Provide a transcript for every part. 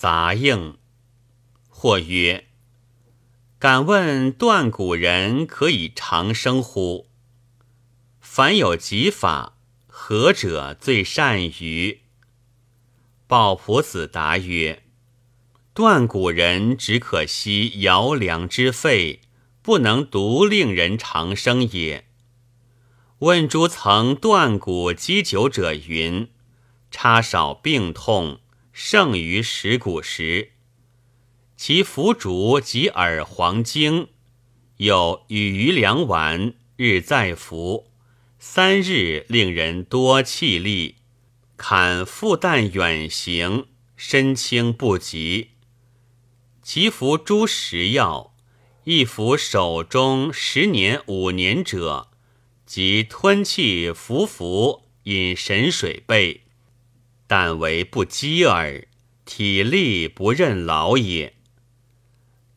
杂应。或曰：“敢问断骨人可以长生乎？凡有疾法，何者最善于？”鲍仆子答曰：“断骨人只可惜摇梁之肺，不能独令人长生也。”问诸曾断骨积久者云：“插少病痛，胜于食骨时。”其服竹及耳黄精，有与余粮丸，日再服，三日令人多气力，坎复旦远行，身轻不及。其服诸食药，一服手中十年五年者，即吞气服服，饮神水备，但为不饥耳，体力不任劳也。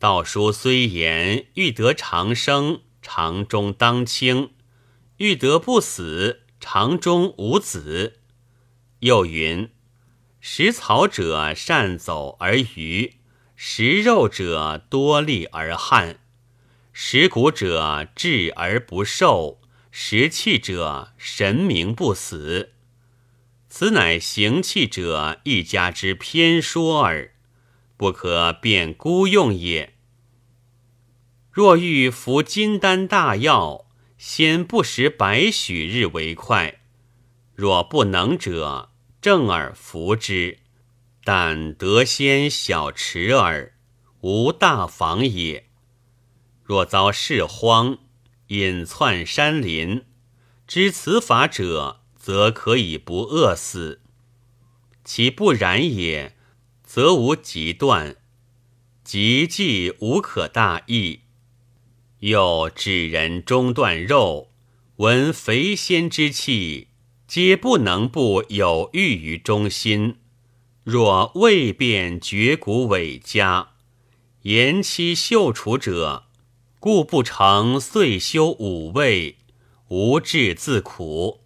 道书虽言欲得长生，长中当清；欲得不死，长中无子。又云：食草者善走而愚，食肉者多力而悍，食骨者智而不寿，食气者神明不死。此乃行气者一家之偏说耳，不可变孤用也。若欲服金丹大药，先不食百许日为快。若不能者，正而服之，但得先小迟耳，无大妨也。若遭事荒，隐窜山林，知此法者，则可以不饿死；其不然也，则无极断，极既无可大益。又指人中断肉，闻肥仙之气，皆不能不有欲于中心。若未变绝骨尾家，延期秀除者，故不成岁修五味，无志自苦。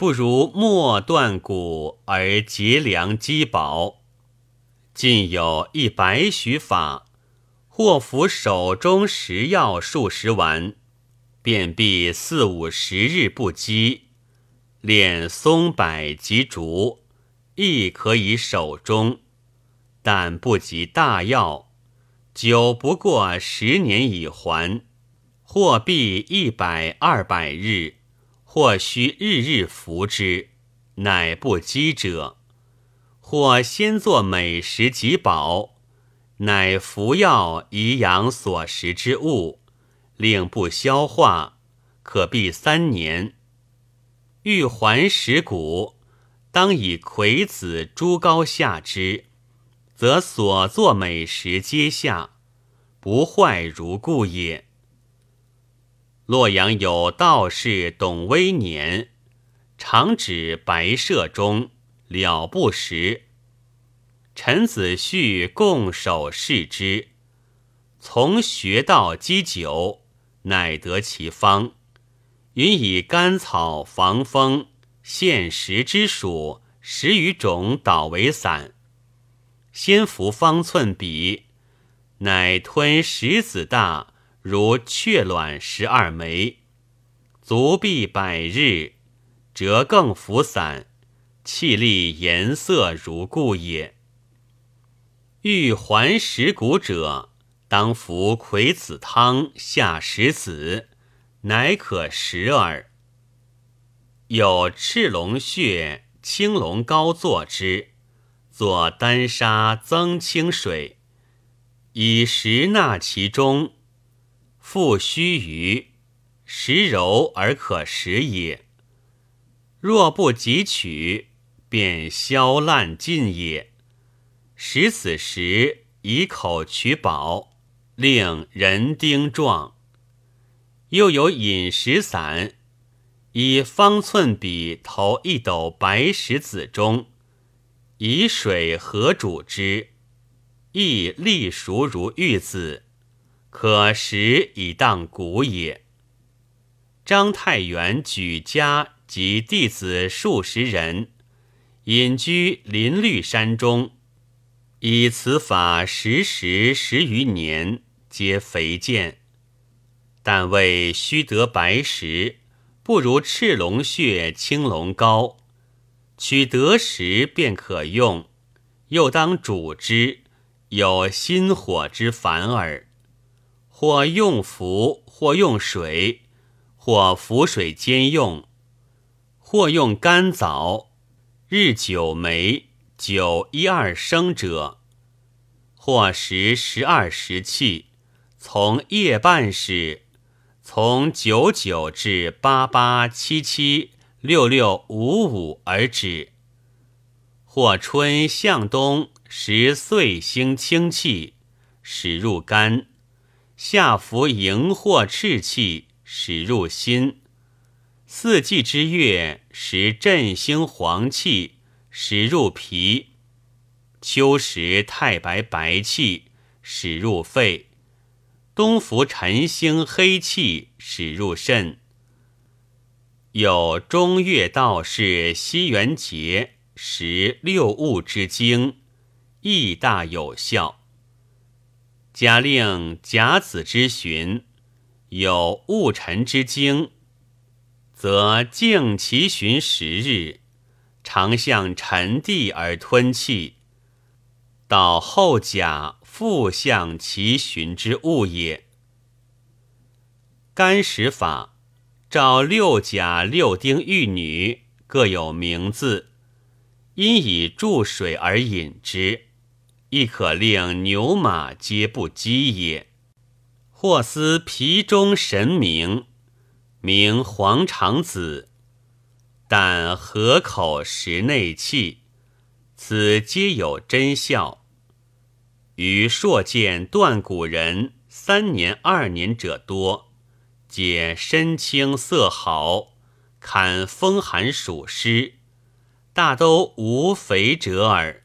不如莫断骨而结粮积薄。近有一白许法。或服手中食药数十丸，便必四五十日不饥。炼松柏及竹，亦可以手中，但不及大药。久不过十年已还。或必一百二百日，或须日日服之，乃不饥者。或先作美食及饱。乃服药以养所食之物，令不消化，可避三年。欲还食谷，当以葵子猪膏下之，则所作美食皆下，不坏如故也。洛阳有道士董威年，常指白舍中，了不食。陈子旭共守视之，从学道积久，乃得其方。云以甘草防风，现实之属十余种，捣为散。先服方寸笔，乃吞石子大，如雀卵十二枚，足痹百日，折更服散，气力颜色如故也。欲还食骨者，当服葵子汤下石子，乃可食耳。有赤龙穴、青龙膏作之，作丹砂增清水，以食纳其中，复须臾，食柔而可食也。若不汲取，便消烂尽也。食此时，以口取饱，令人丁壮。又有饮食散，以方寸比投一斗白石子中，以水和煮之，亦粒熟如玉子，可食以当骨也。章太元举家及弟子数十人，隐居林绿山中。以此法时时十余年，皆肥健。但为须得白石，不如赤龙血、青龙膏。取得时便可用，又当煮之，有心火之烦耳。或用服，或用水，或浮水兼用，或用干枣。日九枚，九一二升者，或食十二时气，从夜半时，从九九至八八七七六六五五而止。或春向东时岁星清气，使入肝；夏服荧惑赤气，使入心。四季之月，时振兴黄气，使入脾；秋时太白白气，使入肺；冬伏晨星黑气，使入肾。有中月道士西元节，食六物之精，亦大有效。假令甲子之旬，有戊辰之精。则静其旬十日，常向辰地而吞气，到后甲复向其旬之物也。干食法，照六甲六丁玉女各有名字，因以注水而饮之，亦可令牛马皆不饥也。或思皮中神明。名黄肠子，但合口食内气，此皆有真效。于硕见断骨人三年二年者多，皆身轻色好，堪风寒暑湿，大都无肥者耳。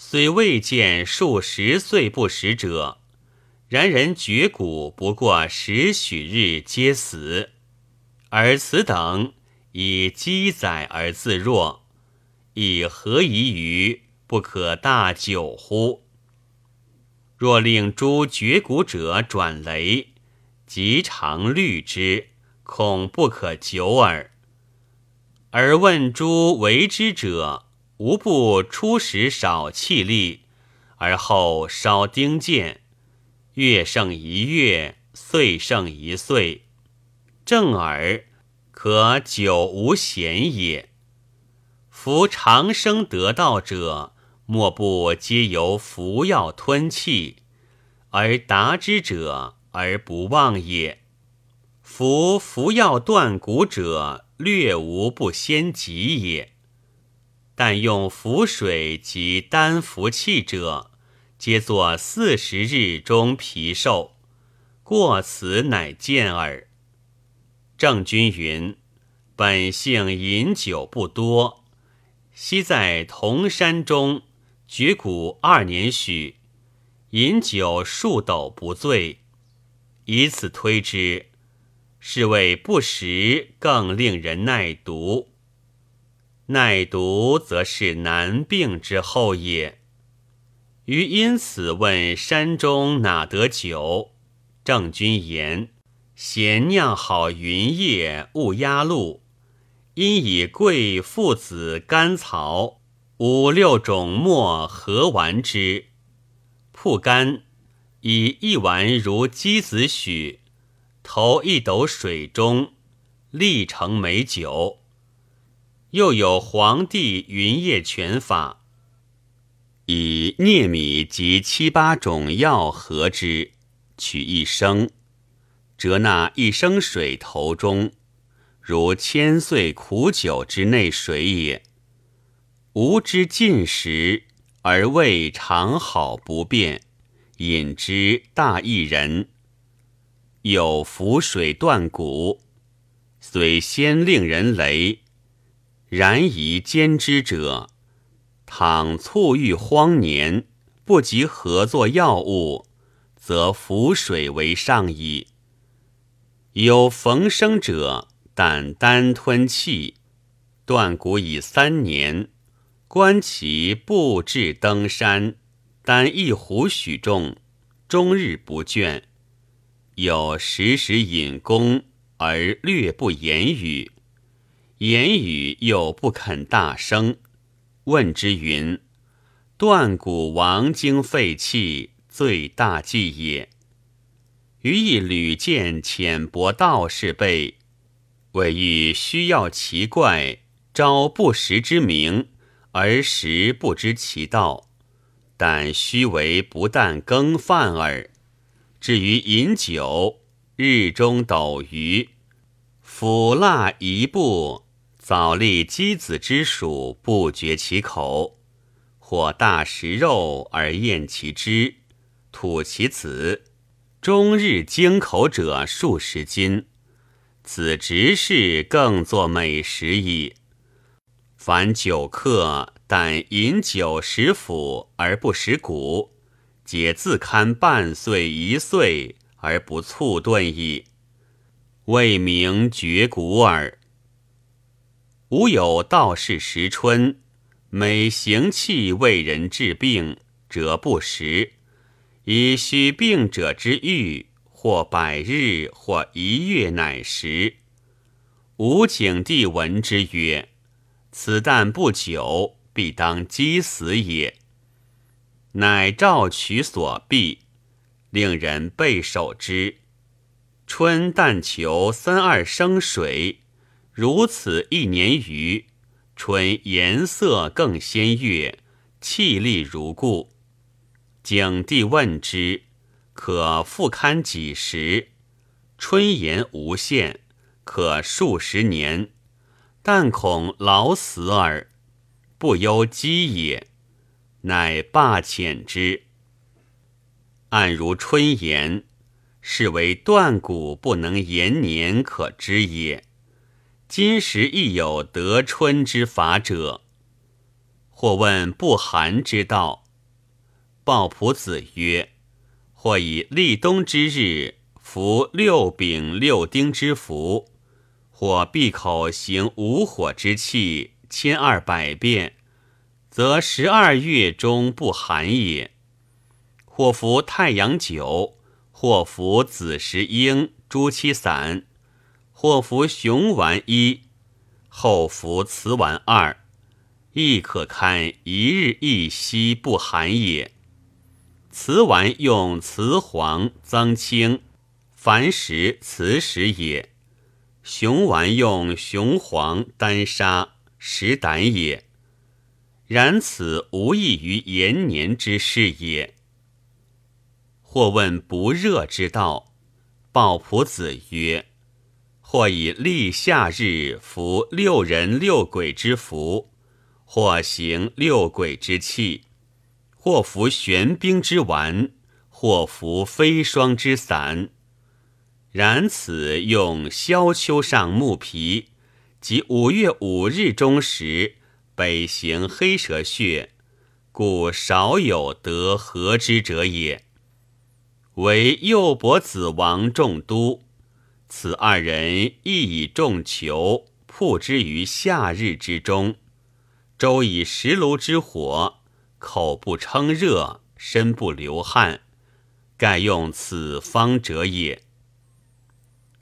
虽未见数十岁不食者，然人绝骨不过十许日，皆死。而此等以积载而自若，以何疑于不可大久乎？若令诸绝骨者转雷，即常虑之，恐不可久耳。而问诸为之者，无不初时少气力，而后稍丁健，月胜一月，岁胜一岁。正耳，可久无闲也。夫长生得道者，莫不皆由服药吞气而达之者，而不忘也。夫服药断骨者，略无不先疾也。但用浮水及丹服气者，皆作四十日中皮寿，过此乃见耳。郑君云：“本性饮酒不多，昔在铜山中绝谷二年许，饮酒数斗不醉。以此推之，是谓不食更令人耐毒。耐毒则是难病之后也。余因此问山中哪得酒？郑君言。”咸酿好云叶勿压露，因以桂、附子、甘草五六种末合丸之。铺干，以一丸如鸡子许，投一斗水中，立成美酒。又有黄帝云液拳法，以糯米及七八种药合之，取一升。折那一升水头中，如千岁苦酒之内水也。吾之进食，而胃常好不变，饮之大一人。有浮水断骨，虽先令人雷，然宜兼之者，倘促遇荒年，不及合作药物，则浮水为上矣。有逢生者，但单吞气，断骨已三年，观其步至登山，单一壶许重，终日不倦。有时时引弓，而略不言语，言语又不肯大声。问之云：“断骨亡精废气，最大忌也。”余亦屡见浅薄道士辈，为欲需要奇怪，招不识之名，而实不知其道。但须为不但羹饭耳。至于饮酒，日中斗鱼，腐蜡一步。早立鸡子之属，不绝其口；或大食肉而厌其汁，吐其子，终日经口者数十斤。此直是更作美食矣。凡酒客，但饮酒食腐而不食骨，皆自堪半岁一岁而不促顿矣，未名绝骨耳。吾有道士时春，每行气为人治病，者不食，以许病者之欲，或百日，或一月，乃食。吾景帝闻之曰：“此旦不久，必当饥死也。”乃召取所必，令人备守之。春但求三二生水。如此一年余，春颜色更鲜悦，气力如故。景帝问之，可复堪几时？春颜无限，可数十年，但恐老死耳，不忧饥也。乃罢遣之。按如春言，是为断骨不能延年可知也。今时亦有得春之法者。或问不寒之道，鲍仆子曰：或以立冬之日服六丙六丁之服，或闭口行五火之气千二百遍，则十二月中不寒也。或服太阳酒，或服子时鹰、朱漆散。或服雄丸一，后服雌丸二，亦可堪一日一夕不寒也。雌丸用雌黄增清，凡食雌食也；雄丸用雄黄丹砂食胆也。然此无异于延年之事也。或问不热之道，鲍朴子曰。或以立夏日服六人六鬼之符，或行六鬼之气，或服玄冰之丸，或服飞霜之散。然此用萧丘上木皮，即五月五日中时，北行黑蛇穴，故少有得合之者也。为右伯子王仲都。此二人亦以重裘铺之于夏日之中，周以石炉之火，口不称热，身不流汗，盖用此方者也。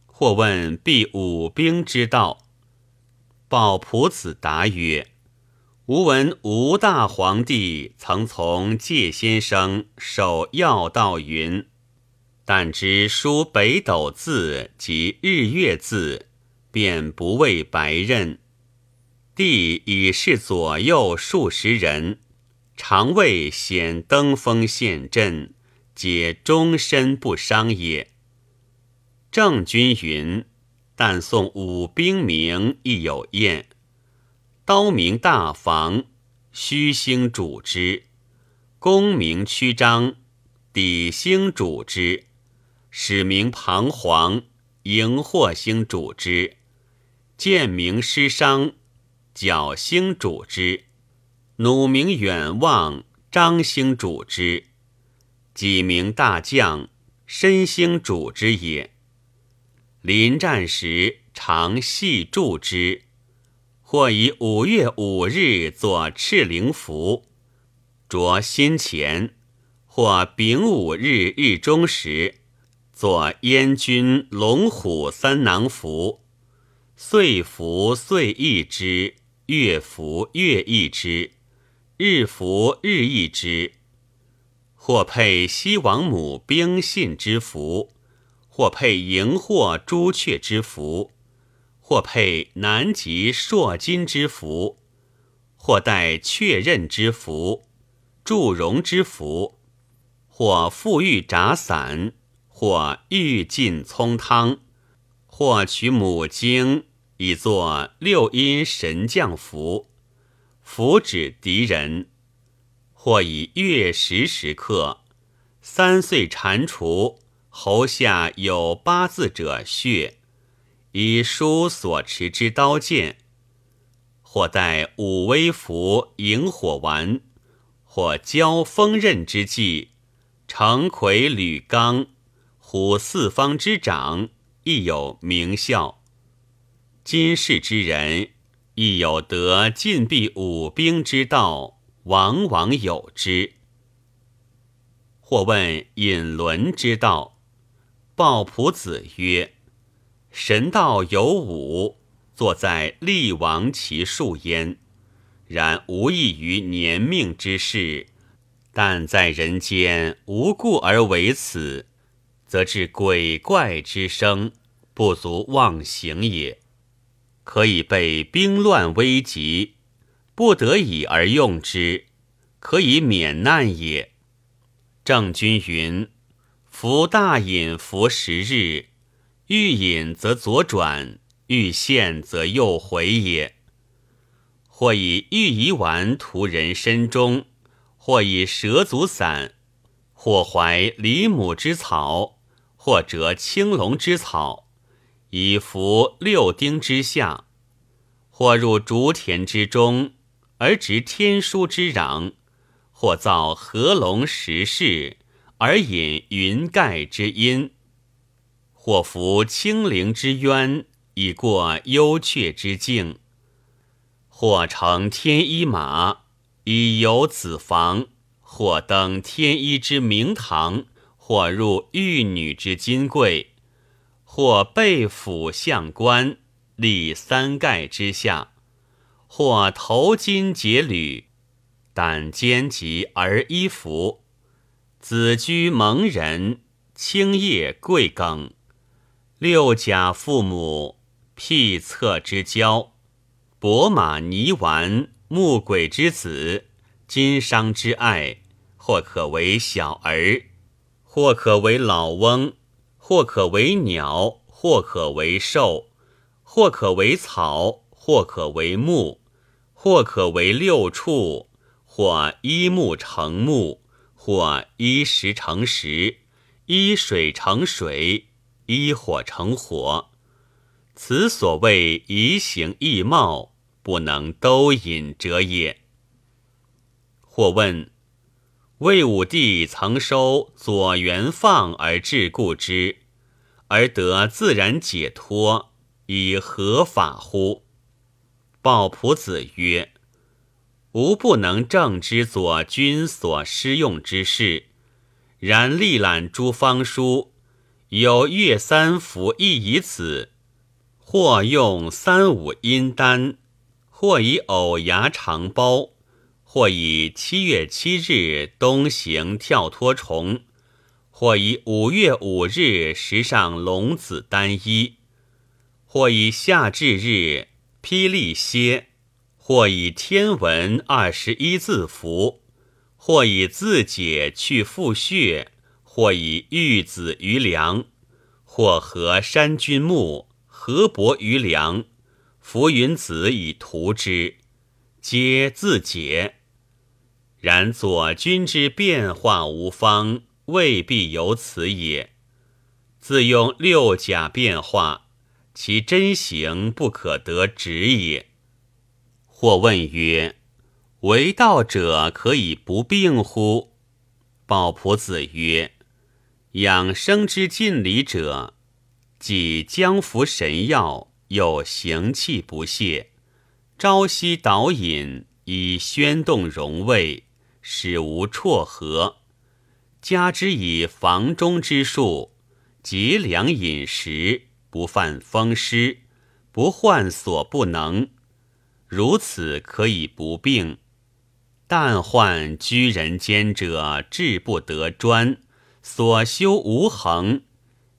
或问必武兵之道，鲍仆子答曰：“吾闻吴大皇帝曾从介先生守要道云。”但知书北斗字及日月字，便不为白刃。帝已是左右数十人，常为显登峰陷阵，皆终身不伤也。郑君云：但送武兵名亦有验。刀名大房，虚星主之；功名曲张，底星主之。使名彷徨，荧惑星主之；见名失伤，角星主之；弩名远望，张星主之；几名大将，申星主之也。临战时，常系祝之，或以五月五日作赤灵符，着心前，或丙午日日中时，作燕军龙虎三囊符，岁服岁易之，月服月易之，日服日易之。或配西王母兵信之符，或配荧惑朱雀之符，或配南极朔金之符，或带雀刃之符，祝融之符，或富玉札伞，或玉尽葱汤，或取母经以作六阴神将符，符指敌人。或以月食时刻，三岁蟾蜍喉下有八字者血，以书所持之刀剑；或带五威符萤火丸，或交锋刃之际，成魁履刚，虎四方之掌，亦有名效。今世之人，亦有得禁闭五兵之道。往往有之。或问引轮之道，鲍朴子曰：“神道有五，坐在立王其数焉。然无异于年命之事，但在人间无故而为此，则至鬼怪之生，不足妄行也。可以被兵乱危急。”不得已而用之，可以免难也。郑君云：“服大饮服十日，欲饮则左转，欲陷则右回也。或以玉夷丸涂人身中，或以蛇足散，或怀李母之草，或折青龙之草，以服六丁之下，或入竹田之中。”而执天书之壤，或造合龙石室，而引云盖之阴；或服清灵之渊，以过幽阙之境；或乘天一马，以游子房；或登天一之明堂，或入玉女之金柜；或被府相官，立三盖之下。或头巾结履，胆坚疾而衣服；子居蒙人，青叶贵庚，六甲父母，辟策之交，伯马泥丸，木鬼之子，金商之爱，或可为小儿，或可为老翁，或可为鸟，或可为兽，或可为草，或可为木。或可为六畜，或一木成木，或一石成石，一水成水，一火成火。此所谓移形易貌，不能都引者也。或问：魏武帝曾收左元放而治故之，而得自然解脱，以何法乎？鲍朴子曰：“吾不能正知左君所施用之事，然历览诸方书，有月三伏亦以此，或用三五阴丹，或以藕芽长包，或以七月七日东行跳脱虫，或以五月五日食上龙子丹衣，或以夏至日。”霹雳蝎，或以天文二十一字符，或以字解去腹血，或以玉子于梁，或合山君木，合帛于梁，浮云子以涂之，皆自解。然左君之变化无方，未必有此也。自用六甲变化。其真形不可得直也。或问曰：“为道者可以不病乎？”鲍朴子曰：“养生之尽理者，即将服神药，有行气不泄，朝夕导饮，以宣动荣胃，使无辍合。加之以房中之术，节粮饮食，不犯风湿，不患所不能。如此可以不病。但患居人间者，志不得专，所修无恒，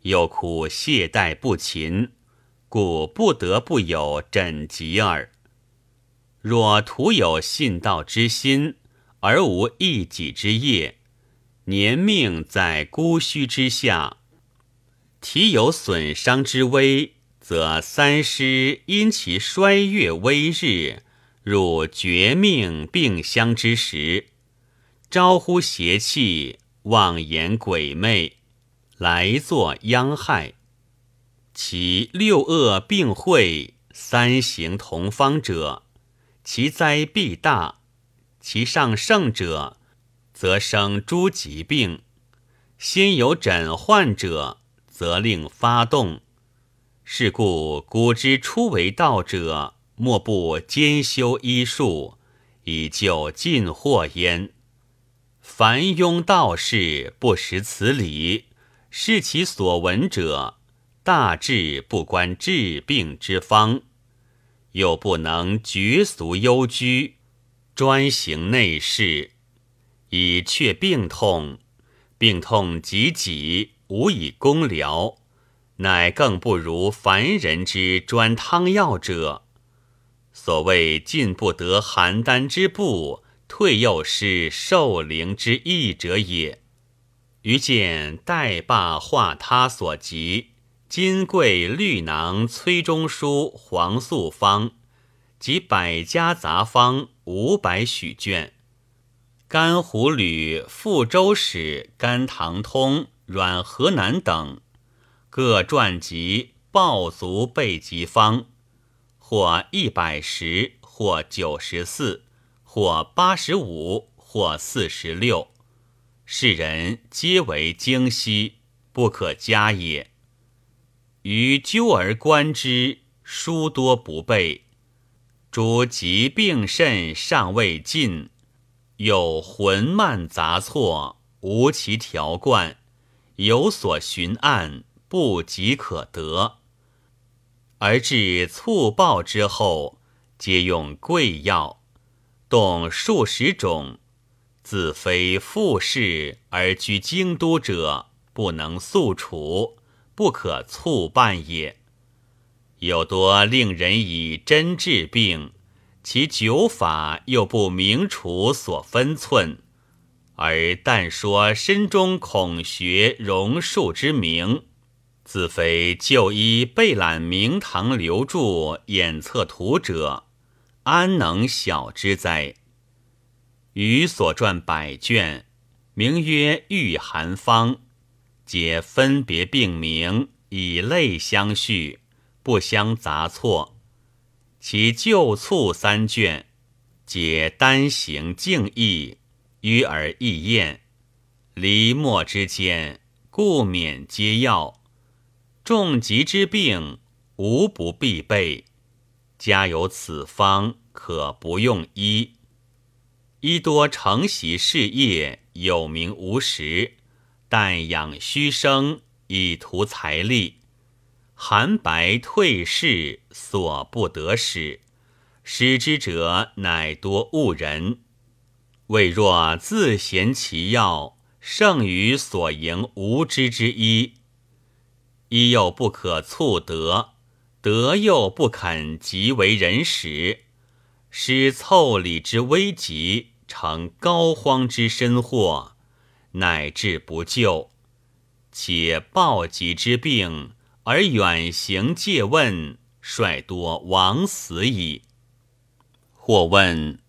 又苦懈怠不勤，故不得不有枕疾耳。若徒有信道之心，而无一己之业，年命在孤虚之下，体有损伤之危。则三师因其衰月微日，入绝命病相之时，招呼邪气，妄言鬼魅，来作殃害。其六恶并会，三行同方者，其灾必大；其上盛者，则生诸疾病。先有诊患者，则令发动。是故古之初为道者，莫不兼修医术，以救尽祸焉。凡庸道士不识此理，视其所闻者，大致不关治病之方，又不能绝俗幽居，专行内事，以却病痛。病痛及己，无以公疗。乃更不如凡人之专汤药者。所谓进不得邯郸之步，退又失寿陵之意者也。余见代罢化他所及，金匮绿囊崔中书黄素方及百家杂方五百许卷，甘湖吕富州史甘棠通阮河南等。各传集报足备集方，或一百十，或九十四，或八十五，或四十六。世人皆为精悉，不可加也。于究而观之，书多不备，诸疾病甚尚未尽，有浑漫杂错，无其条贯，有所寻案。不及可得，而至猝报之后，皆用贵药，动数十种。自非富士而居京都者，不能速处，不可猝办也。有多令人以针治病，其灸法又不明楚所分寸，而但说身中孔穴榕树之名。自非就医备览明堂留著眼测图者，安能晓之哉？余所传百卷，名曰《御寒方》，皆分别病名，以类相序，不相杂错。其旧促三卷，解单行静意，约而易验，离墨之间，故免皆要。重疾之病，无不必备。家有此方，可不用医。医多承袭事业，有名无实，但养虚生，以图财力。寒白退逝，所不得使。使之者，乃多误人。未若自贤其药，胜于所营无知之一。医又不可促得，得又不肯即为人使，使凑理之危急，成膏肓之身祸，乃至不救。且暴疾之病，而远行借问，率多亡死矣。或问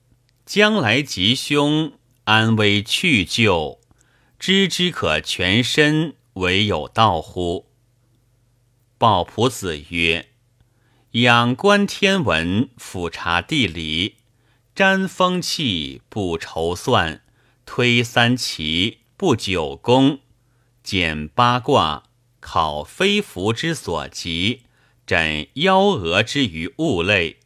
将来吉凶，安危去就，知之可全身，唯有道乎？鲍仆子曰：“仰观天文，俯察地理，占风气，不筹算；推三奇，不九宫；检八卦，考非福之所及；枕幺蛾之于物类；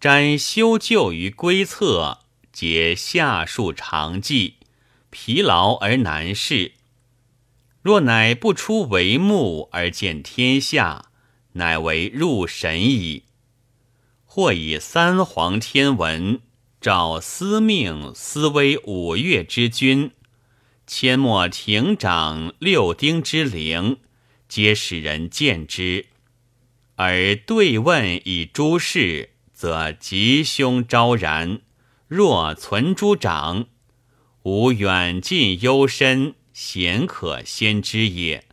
占修旧于规策，结下述常记，疲劳而难事。若乃不出帷幕而见天下，乃为入神矣。或以三皇天文照司命司威五岳之君，阡陌亭长六丁之灵，皆使人见之。而对问以诸事，则吉凶昭然。若存诸长，无远近幽深，贤可先知也。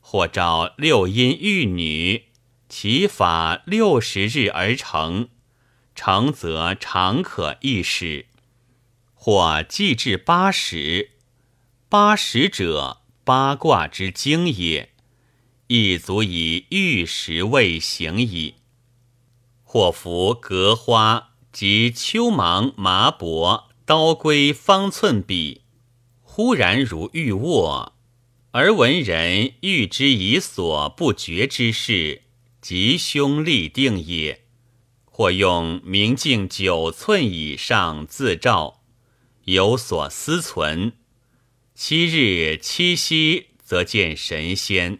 或召六阴玉女，其法六十日而成，成则常可一使。或既至八十，八十者八卦之精也，亦足以玉石未行矣。或服革花。及秋芒麻帛刀龟方寸笔，忽然如欲握，而闻人欲之以所不觉之事，吉凶立定也。或用明镜九寸以上自照，有所思存。七日七夕，则见神仙，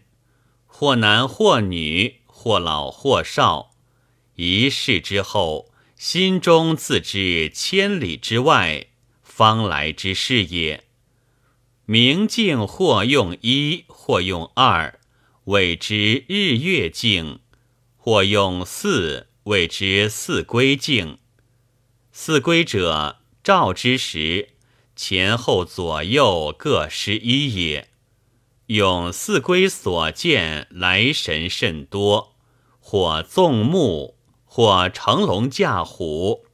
或男或女，或老或少。一世之后。心中自知千里之外方来之事也。明镜或用一，或用二，谓之日月镜；或用四，谓之四归镜。四归者，照之时前后左右各十一也。用四归所见来神甚多，或纵目。或乘龙驾虎，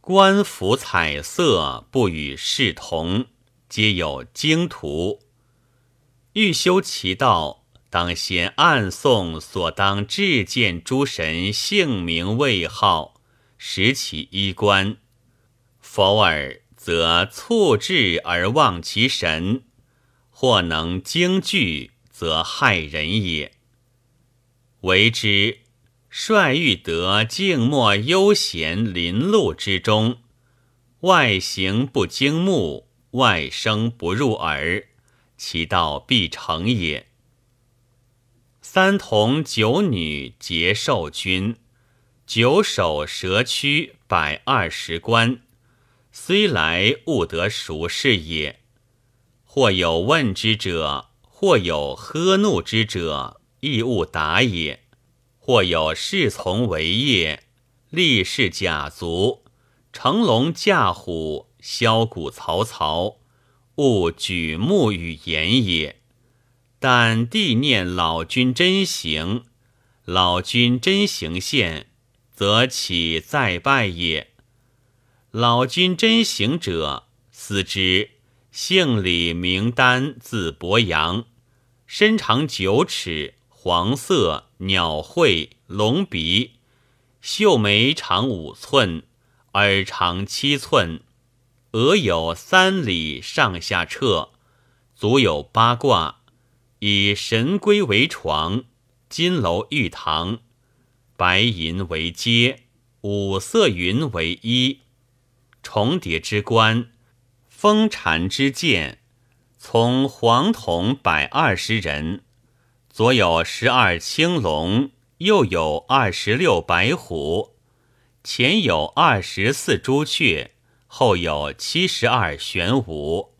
官服彩色，不与世同，皆有经图。欲修其道，当先暗诵所当至见诸神姓名位号，识其衣冠。否尔，则促志而忘其神；或能惊惧，则害人也。为之。率欲得静默悠闲林路之中，外形不惊目，外声不入耳，其道必成也。三童九女皆受君，九首蛇躯百二十关，虽来勿得熟视也。或有问之者，或有喝怒之者，亦勿答也。或有侍从为业，立誓甲卒，乘龙驾虎，削骨曹操，勿举目与言也。但地念老君真行，老君真行现，则岂再拜也？老君真行者，思之，姓李，名丹，字伯阳，身长九尺。黄色，鸟喙，龙鼻，秀眉长五寸，耳长七寸，额有三里上下彻，足有八卦，以神龟为床，金楼玉堂，白银为阶，五色云为衣，重叠之冠，风蝉之剑，从黄铜百二十人。左有十二青龙，右有二十六白虎，前有二十四朱雀，后有七十二玄武。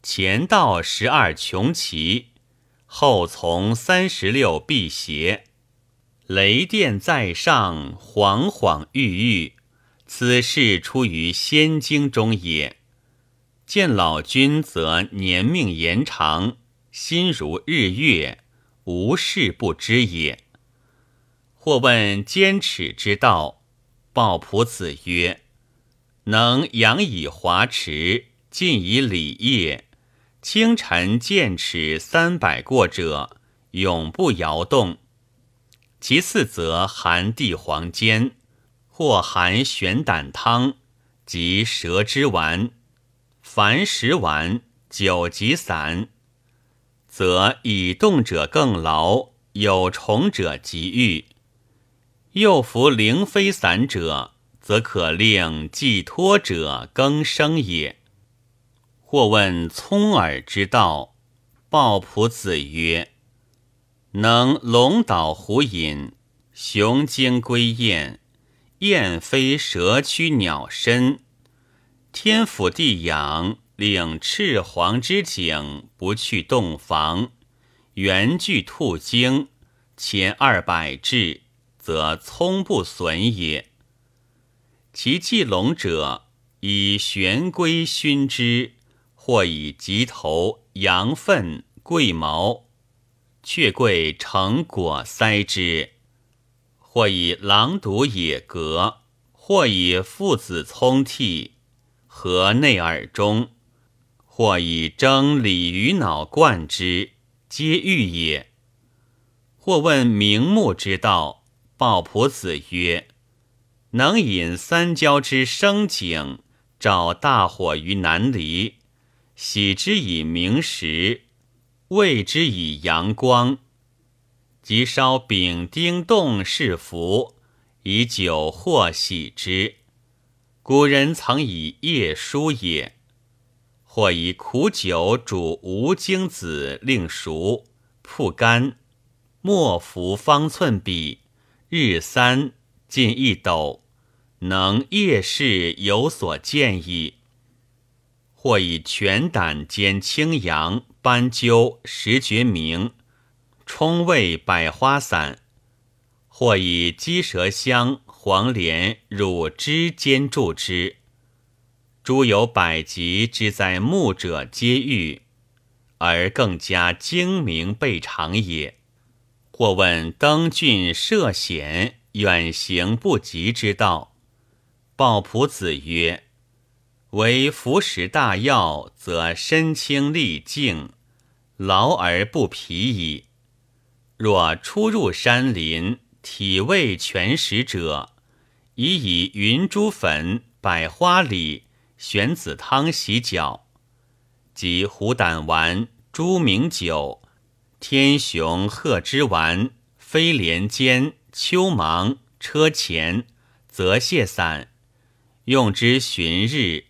前道十二穷奇，后从三十六辟邪。雷电在上，晃晃郁郁。此事出于仙经中也。见老君，则年命延长，心如日月。无事不知也。或问坚尺之道，鲍朴子曰：“能养以华池，尽以礼业。清晨见尺三百过者，永不摇动。其次则含地黄坚，或含玄胆汤，及蛇之丸，凡食丸，九级散。”则以动者更劳，有虫者即愈。又服灵飞散者，则可令寄托者更生也。或问聪耳之道，鲍仆子曰：“能龙岛虎饮，雄鹰归雁，燕飞蛇驱鸟身，天府地养，领赤黄之景不去洞房，原具兔精，千二百帙，则聪不损也。其祭龙者，以玄龟熏之。”或以棘头、羊粪、桂毛、雀桂成果塞之；或以狼毒野革；或以父子葱替合内耳中；或以蒸鲤鱼脑灌之，皆欲也。或问明目之道，鲍仆子曰：“能引三焦之生景，照大火于南离。”喜之以明时，畏之以阳光，即烧丙丁冻是符，以酒或洗之。古人曾以夜书也，或以苦酒煮无精子，令熟铺干，莫服方寸比，日三进一斗，能夜视有所见矣。或以全胆兼青阳、斑鸠、石决明，冲味百花散；或以鸡舌香、黄连、乳汁煎注之。诸有百疾之在目者皆愈，而更加精明备尝也。或问登峻涉险、远行不及之道，鲍仆子曰。为服食大药，则身轻力静，劳而不疲矣。若出入山林，体味全食者，宜以云珠粉、百花里、玄子汤洗脚，及虎胆丸、猪茗酒、天雄鹤之丸、飞廉煎、秋芒、车前、泽泻散，用之旬日。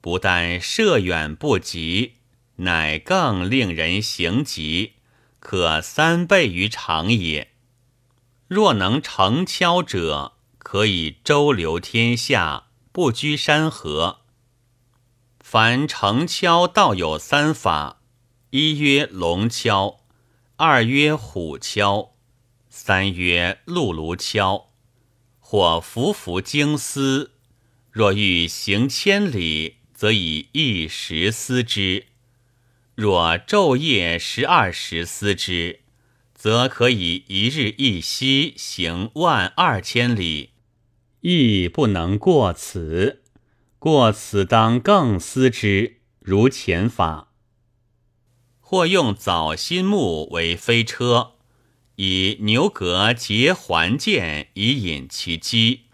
不但射远不及，乃更令人行疾，可三倍于常也。若能成敲者，可以周流天下，不拘山河。凡成敲道有三法：一曰龙敲，二曰虎敲，三曰鹿卢敲。或浮浮经丝，若欲行千里。则以一时思之，若昼夜十二时思之，则可以一日一夕行万二千里，亦不能过此。过此当更思之，如前法。或用枣心木为飞车，以牛革结环剑以引其机。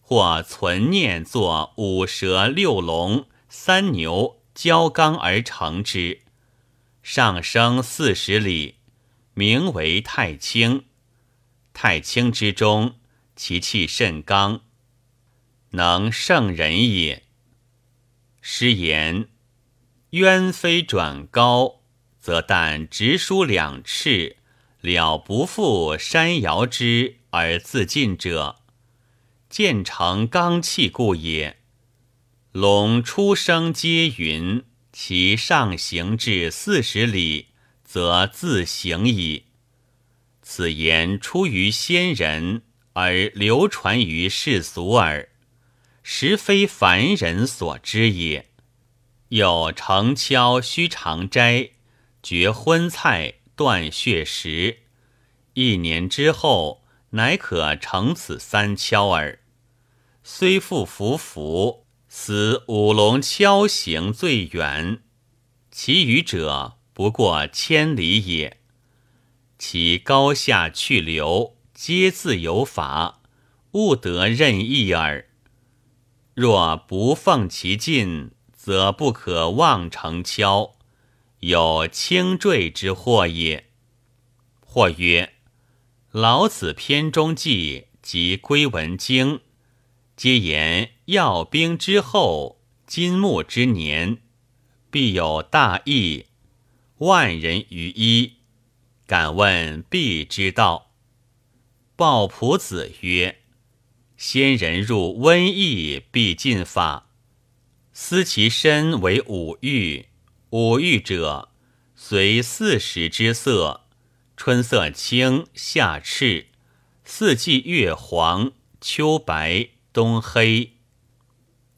或存念作五蛇六龙三牛交刚而成之，上升四十里，名为太清。太清之中，其气甚刚，能胜人也。诗言：鸢飞转高，则但直书两翅，了不复山摇之而自尽者。建成刚气故也。龙出生皆云，其上行至四十里，则自行矣。此言出于先人，而流传于世俗耳，实非凡人所知也。有成敲须常斋，绝荤菜，断血食，一年之后，乃可成此三敲耳。虽复服服，此五龙敲行最远，其余者不过千里也。其高下去留，皆自有法，勿得任意耳。若不奉其进，则不可妄成敲，有轻坠之祸也。或曰：老子篇中记及归文经。皆言要兵之后，金木之年，必有大义，万人于一。敢问必之道。鲍仆子曰：“先人入瘟疫，必尽法。思其身为五欲，五欲者随四时之色：春色青，夏赤，四季月黄，秋白，东黑。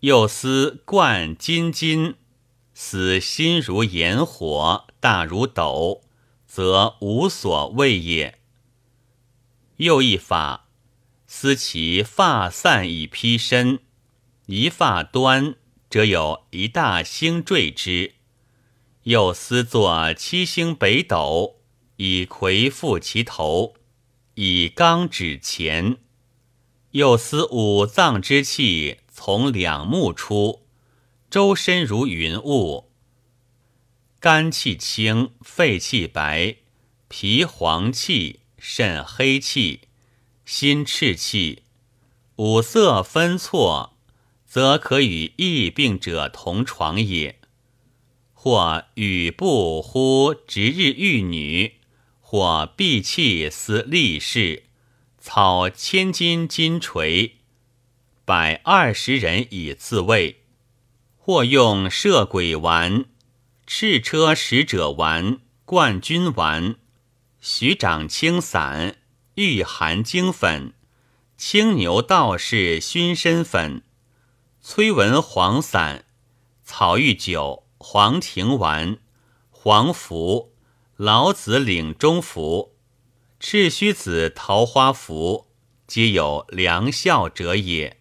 又思贯金金，思心如炎火，大如斗。”则无所谓也。又一法，思其发散以披身，一发端，则有一大星坠之；又思作七星北斗，以魁覆其头，以刚指前；又思五脏之气从两目出，周身如云雾。肝气清，肺气白，脾黄气，肾黑气，心赤气，五色分错，则可与疫病者同床也。或语不乎值日玉女，或闭气思立事，草千金金锤，百二十人以自卫。或用射鬼丸。赤车使者丸、冠军丸、徐长青散、御寒精粉、青牛道士熏身粉、崔文黄散、草玉酒、黄庭丸、黄符、老子领中符、赤须子桃花符，皆有良效者也。